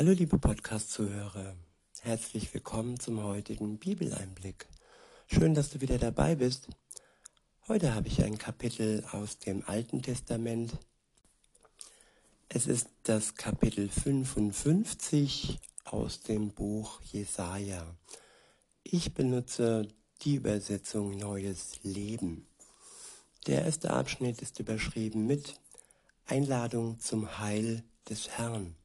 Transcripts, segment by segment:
Hallo liebe Podcast-Zuhörer, herzlich willkommen zum heutigen Bibeleinblick. Schön, dass du wieder dabei bist. Heute habe ich ein Kapitel aus dem Alten Testament. Es ist das Kapitel 55 aus dem Buch Jesaja. Ich benutze die Übersetzung Neues Leben. Der erste Abschnitt ist überschrieben mit Einladung zum Heil des Herrn.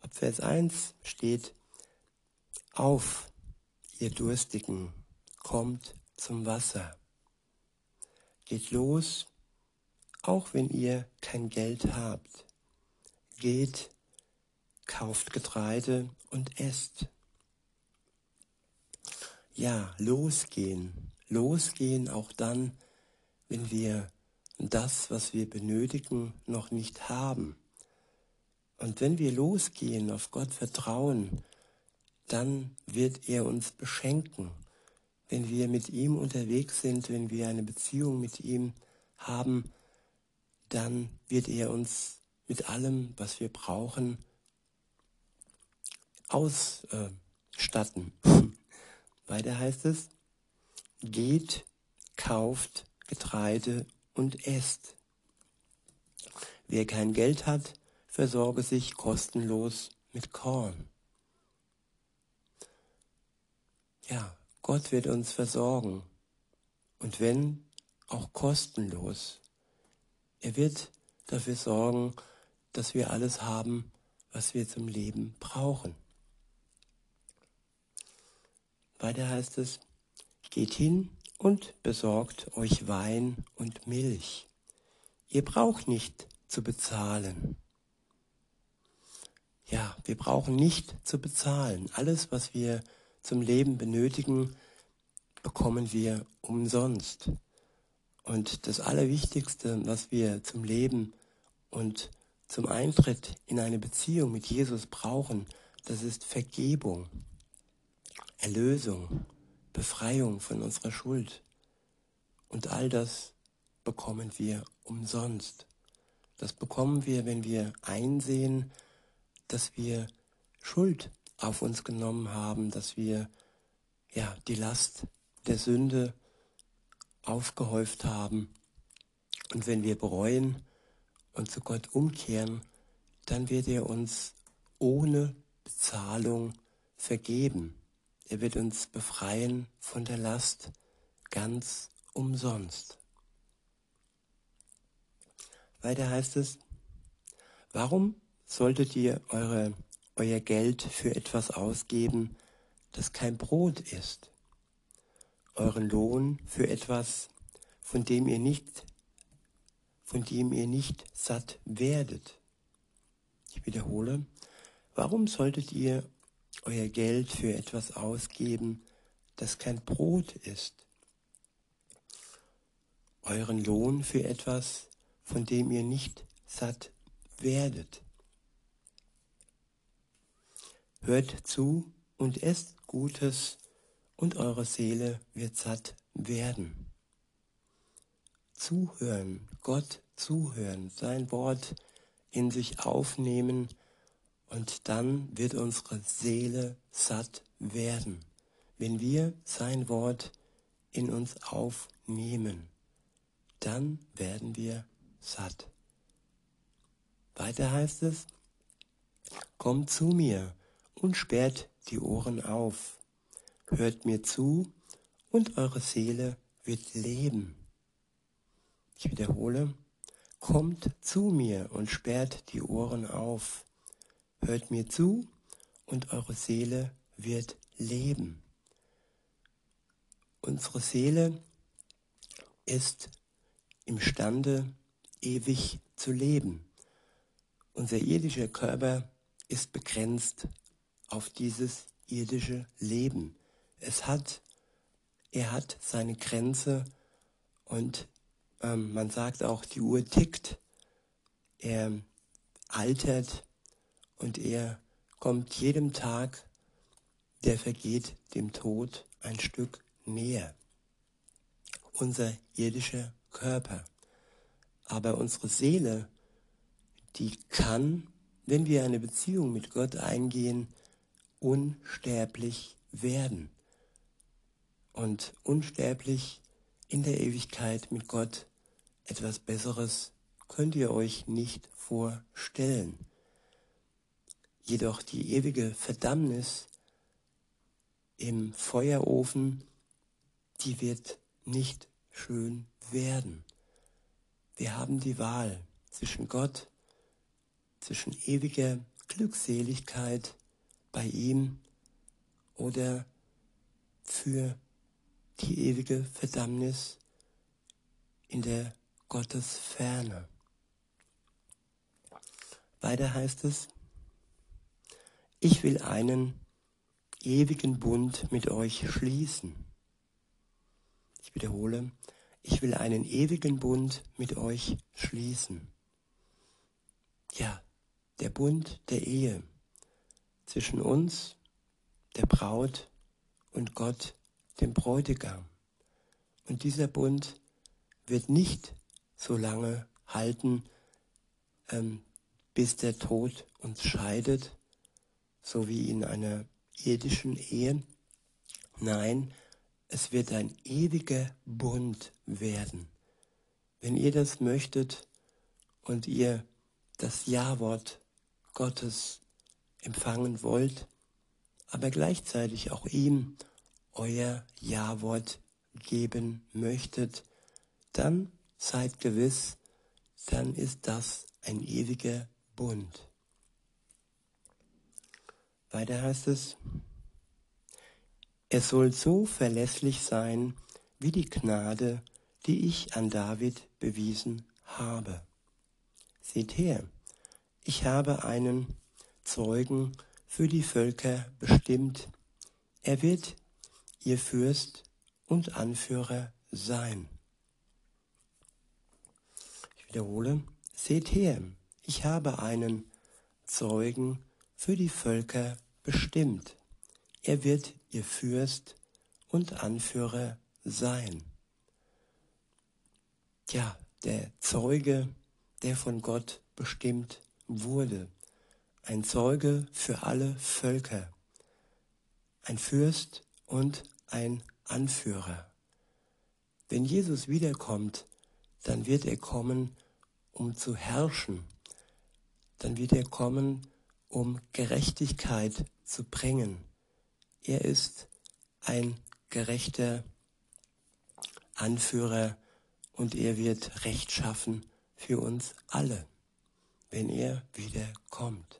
Ab Vers 1 steht, Auf, ihr Durstigen, kommt zum Wasser. Geht los, auch wenn ihr kein Geld habt. Geht, kauft Getreide und esst. Ja, losgehen, losgehen auch dann, wenn wir das, was wir benötigen, noch nicht haben. Und wenn wir losgehen, auf Gott vertrauen, dann wird er uns beschenken. Wenn wir mit ihm unterwegs sind, wenn wir eine Beziehung mit ihm haben, dann wird er uns mit allem, was wir brauchen, ausstatten. Weiter heißt es, geht, kauft Getreide und esst. Wer kein Geld hat, versorge sich kostenlos mit Korn. Ja, Gott wird uns versorgen. Und wenn, auch kostenlos. Er wird dafür sorgen, dass wir alles haben, was wir zum Leben brauchen. Weiter heißt es, geht hin und besorgt euch Wein und Milch. Ihr braucht nicht zu bezahlen. Ja, wir brauchen nicht zu bezahlen. Alles, was wir zum Leben benötigen, bekommen wir umsonst. Und das Allerwichtigste, was wir zum Leben und zum Eintritt in eine Beziehung mit Jesus brauchen, das ist Vergebung, Erlösung, Befreiung von unserer Schuld. Und all das bekommen wir umsonst. Das bekommen wir, wenn wir einsehen, dass wir Schuld auf uns genommen haben, dass wir ja die Last der Sünde aufgehäuft haben. Und wenn wir bereuen und zu Gott umkehren, dann wird er uns ohne Bezahlung vergeben. Er wird uns befreien von der Last ganz umsonst. Weiter heißt es, warum solltet ihr eure, euer Geld für etwas ausgeben, das kein Brot ist, euren Lohn für etwas, von dem ihr nicht, von dem ihr nicht satt werdet. Ich wiederhole, warum solltet ihr euer Geld für etwas ausgeben, das kein Brot ist? Euren Lohn für etwas, von dem ihr nicht satt werdet. Hört zu und esst Gutes, und eure Seele wird satt werden. Zuhören, Gott zuhören, sein Wort in sich aufnehmen, und dann wird unsere Seele satt werden, wenn wir sein Wort in uns aufnehmen. Dann werden wir satt. Weiter heißt es, Kommt zu mir, und sperrt die Ohren auf. Hört mir zu und eure Seele wird leben. Ich wiederhole, kommt zu mir und sperrt die Ohren auf. Hört mir zu und eure Seele wird leben. Unsere Seele ist imstande, ewig zu leben. Unser irdischer Körper ist begrenzt auf dieses irdische Leben. Es hat, er hat seine Grenze und ähm, man sagt auch, die Uhr tickt. Er altert und er kommt jedem Tag, der vergeht, dem Tod ein Stück näher. Unser irdischer Körper. Aber unsere Seele, die kann wenn wir eine Beziehung mit Gott eingehen, unsterblich werden. Und unsterblich in der Ewigkeit mit Gott etwas Besseres könnt ihr euch nicht vorstellen. Jedoch die ewige Verdammnis im Feuerofen, die wird nicht schön werden. Wir haben die Wahl zwischen Gott, zwischen ewiger Glückseligkeit bei ihm oder für die ewige Verdammnis in der Gottesferne. Weiter heißt es, ich will einen ewigen Bund mit euch schließen. Ich wiederhole, ich will einen ewigen Bund mit euch schließen. Ja, der Bund der Ehe zwischen uns, der Braut und Gott, dem Bräutigam. Und dieser Bund wird nicht so lange halten, ähm, bis der Tod uns scheidet, so wie in einer irdischen Ehe. Nein, es wird ein ewiger Bund werden. Wenn ihr das möchtet und ihr das Ja-Wort Gottes empfangen wollt, aber gleichzeitig auch ihm euer Ja-Wort geben möchtet, dann seid gewiss, dann ist das ein ewiger Bund. Weiter heißt es, er soll so verlässlich sein wie die Gnade, die ich an David bewiesen habe. Seht her, ich habe einen Zeugen für die Völker bestimmt. Er wird ihr Fürst und Anführer sein. Ich wiederhole, seht her, ich habe einen Zeugen für die Völker bestimmt. Er wird ihr Fürst und Anführer sein. Ja, der Zeuge, der von Gott bestimmt wurde. Ein Zeuge für alle Völker. Ein Fürst und ein Anführer. Wenn Jesus wiederkommt, dann wird er kommen, um zu herrschen. Dann wird er kommen, um Gerechtigkeit zu bringen. Er ist ein gerechter Anführer und er wird Recht schaffen für uns alle, wenn er wiederkommt.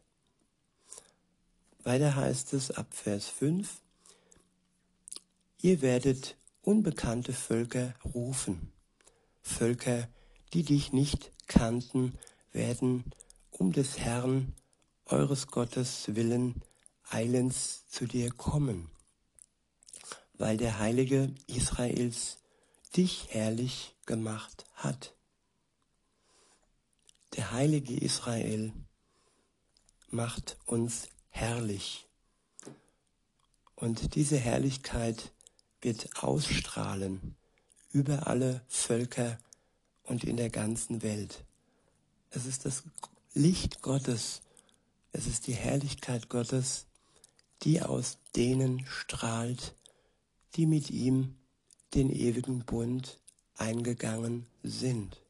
Weiter heißt es ab Vers 5, ihr werdet unbekannte Völker rufen. Völker, die dich nicht kannten, werden um des Herrn, eures Gottes willen, eilends zu dir kommen, weil der Heilige Israels dich herrlich gemacht hat. Der Heilige Israel macht uns herrlich. Und diese Herrlichkeit wird ausstrahlen über alle Völker und in der ganzen Welt. Es ist das Licht Gottes, es ist die Herrlichkeit Gottes, die aus denen strahlt, die mit ihm den ewigen Bund eingegangen sind.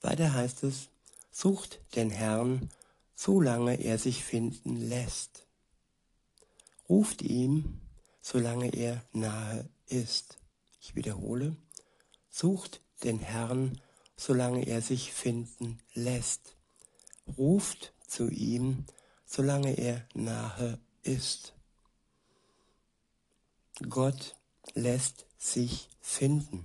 Weiter heißt es, sucht den Herrn, solange er sich finden lässt. Ruft ihm, solange er nahe ist. Ich wiederhole, sucht den Herrn, solange er sich finden lässt. Ruft zu ihm, solange er nahe ist. Gott lässt sich finden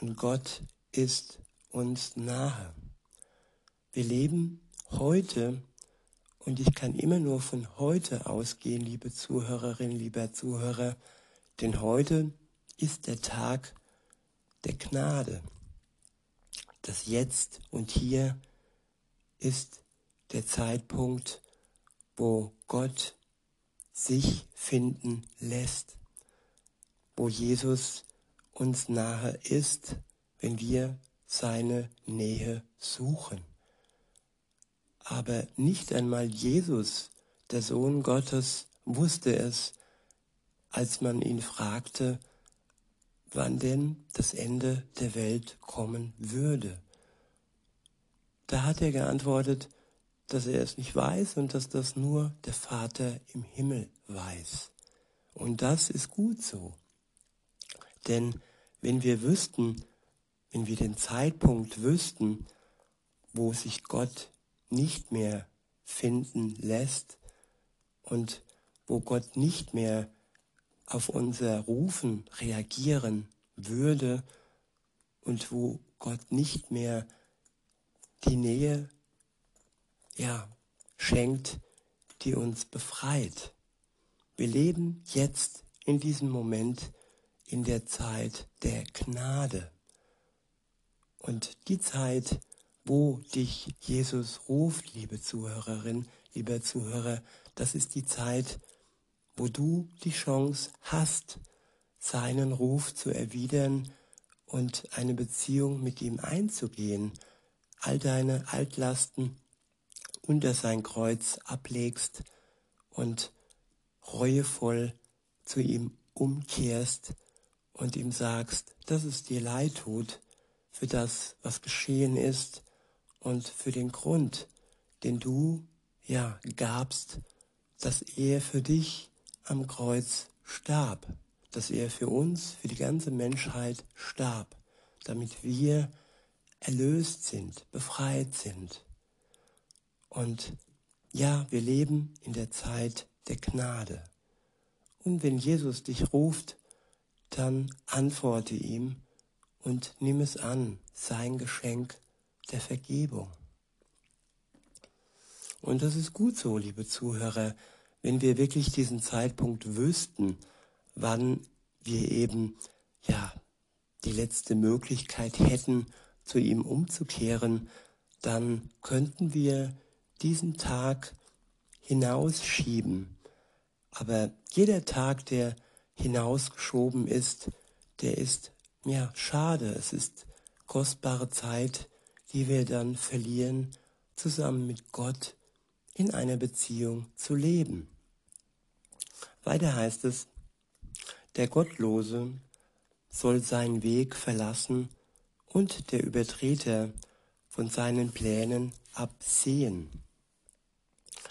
und Gott ist uns nahe. Wir leben heute und ich kann immer nur von heute ausgehen, liebe Zuhörerin, lieber Zuhörer, denn heute ist der Tag der Gnade. Das Jetzt und Hier ist der Zeitpunkt, wo Gott sich finden lässt, wo Jesus uns nahe ist, wenn wir seine Nähe suchen. Aber nicht einmal Jesus, der Sohn Gottes, wusste es, als man ihn fragte, wann denn das Ende der Welt kommen würde. Da hat er geantwortet, dass er es nicht weiß und dass das nur der Vater im Himmel weiß. Und das ist gut so. Denn wenn wir wüssten, wenn wir den Zeitpunkt wüssten, wo sich Gott nicht mehr finden lässt und wo Gott nicht mehr auf unser Rufen reagieren würde und wo Gott nicht mehr die Nähe ja, schenkt, die uns befreit. Wir leben jetzt in diesem Moment in der Zeit der Gnade. Und die Zeit, wo dich Jesus ruft, liebe Zuhörerin, lieber Zuhörer, das ist die Zeit, wo du die Chance hast, seinen Ruf zu erwidern und eine Beziehung mit ihm einzugehen, all deine Altlasten unter sein Kreuz ablegst und reuevoll zu ihm umkehrst und ihm sagst, dass es dir leid tut für das, was geschehen ist und für den Grund, den du ja gabst, dass er für dich am Kreuz starb, dass er für uns, für die ganze Menschheit starb, damit wir erlöst sind, befreit sind. Und ja, wir leben in der Zeit der Gnade. Und wenn Jesus dich ruft, dann antworte ihm und nimm es an, sein Geschenk der Vergebung. Und das ist gut so, liebe Zuhörer, wenn wir wirklich diesen Zeitpunkt wüssten, wann wir eben ja die letzte Möglichkeit hätten, zu ihm umzukehren, dann könnten wir diesen Tag hinausschieben. Aber jeder Tag, der hinausgeschoben ist, der ist ja schade. Es ist kostbare Zeit, die wir dann verlieren, zusammen mit Gott in einer Beziehung zu leben. Weiter heißt es, der Gottlose soll seinen Weg verlassen und der Übertreter von seinen Plänen absehen.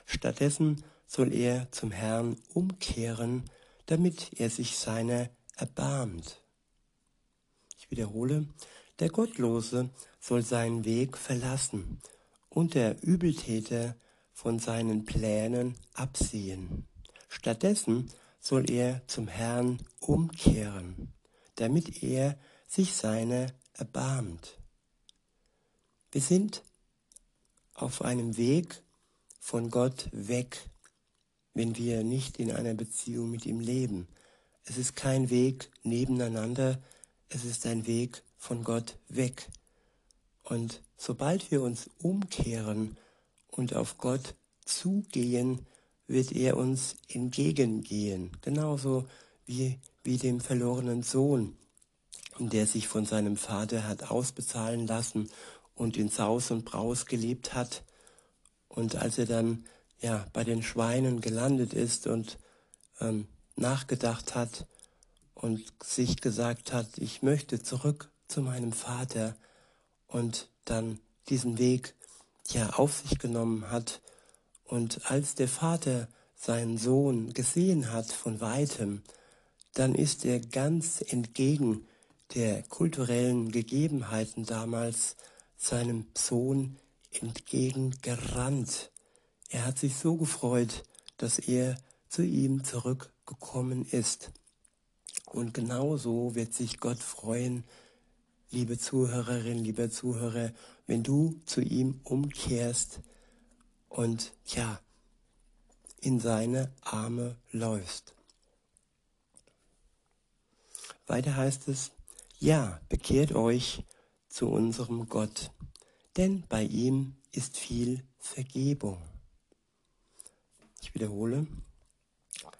Stattdessen soll er zum Herrn umkehren, damit er sich seiner erbarmt. Ich wiederhole, der Gottlose soll seinen Weg verlassen und der Übeltäter von seinen Plänen absehen. Stattdessen soll er zum Herrn umkehren, damit er sich seiner erbarmt. Wir sind auf einem Weg von Gott weg, wenn wir nicht in einer Beziehung mit ihm leben. Es ist kein Weg nebeneinander, es ist ein Weg von Gott weg. Und sobald wir uns umkehren und auf Gott zugehen, wird er uns entgegengehen, genauso wie, wie dem verlorenen Sohn, der sich von seinem Vater hat ausbezahlen lassen und in Saus und Braus gelebt hat. Und als er dann ja bei den Schweinen gelandet ist und ähm, nachgedacht hat und sich gesagt hat, ich möchte zurück zu meinem Vater und dann diesen Weg ja auf sich genommen hat, und als der Vater seinen Sohn gesehen hat von weitem, dann ist er ganz entgegen der kulturellen Gegebenheiten damals seinem Sohn entgegengerannt. Er hat sich so gefreut, dass er zu ihm zurückgekommen ist. Und genauso wird sich Gott freuen, liebe Zuhörerin, lieber Zuhörer, wenn du zu ihm umkehrst, und ja, in seine Arme läufst. Weiter heißt es, ja, bekehrt euch zu unserem Gott, denn bei ihm ist viel Vergebung. Ich wiederhole,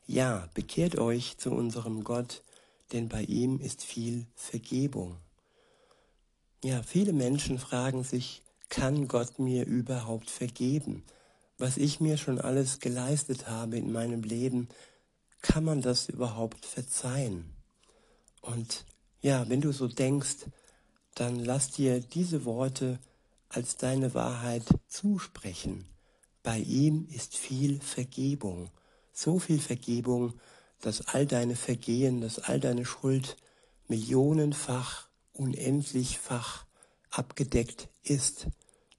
ja, bekehrt euch zu unserem Gott, denn bei ihm ist viel Vergebung. Ja, viele Menschen fragen sich kann Gott mir überhaupt vergeben? Was ich mir schon alles geleistet habe in meinem Leben, kann man das überhaupt verzeihen? Und ja, wenn du so denkst, dann lass dir diese Worte als deine Wahrheit zusprechen. Bei ihm ist viel Vergebung, so viel Vergebung, dass all deine Vergehen, dass all deine Schuld millionenfach, unendlichfach abgedeckt ist.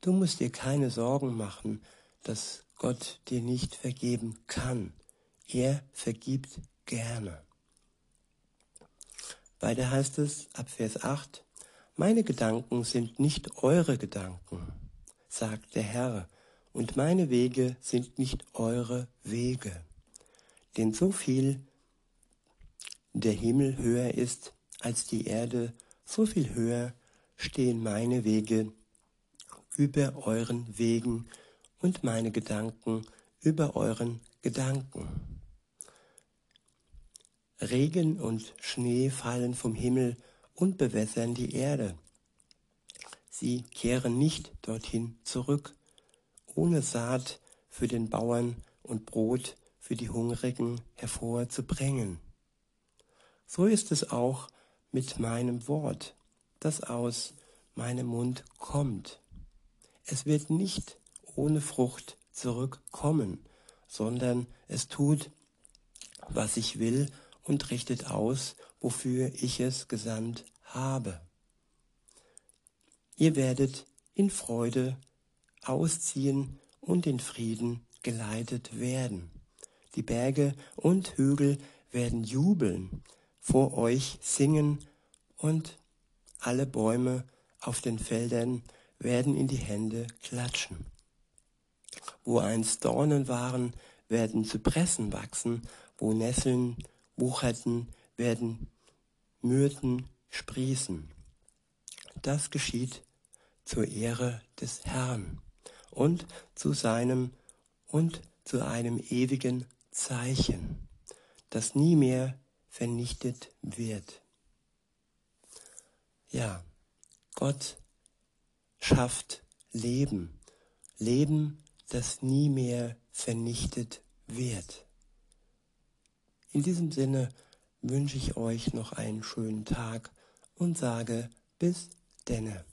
Du musst dir keine Sorgen machen, dass Gott dir nicht vergeben kann. Er vergibt gerne. Weiter heißt es ab Vers 8, Meine Gedanken sind nicht eure Gedanken, sagt der Herr, und meine Wege sind nicht eure Wege. Denn so viel der Himmel höher ist als die Erde, so viel höher stehen meine Wege über euren Wegen und meine Gedanken über euren Gedanken. Regen und Schnee fallen vom Himmel und bewässern die Erde. Sie kehren nicht dorthin zurück, ohne Saat für den Bauern und Brot für die Hungrigen hervorzubringen. So ist es auch mit meinem Wort, das aus meinem Mund kommt. Es wird nicht ohne Frucht zurückkommen, sondern es tut, was ich will und richtet aus, wofür ich es gesandt habe. Ihr werdet in Freude ausziehen und in Frieden geleitet werden. Die Berge und Hügel werden jubeln, vor euch singen und alle Bäume auf den Feldern werden in die Hände klatschen. Wo einst Dornen waren, werden Zypressen wachsen, wo Nesseln wucherten, werden Myrten sprießen. Das geschieht zur Ehre des Herrn und zu seinem und zu einem ewigen Zeichen, das nie mehr vernichtet wird. Ja, Gott schafft Leben, Leben, das nie mehr vernichtet wird. In diesem Sinne wünsche ich euch noch einen schönen Tag und sage bis denne.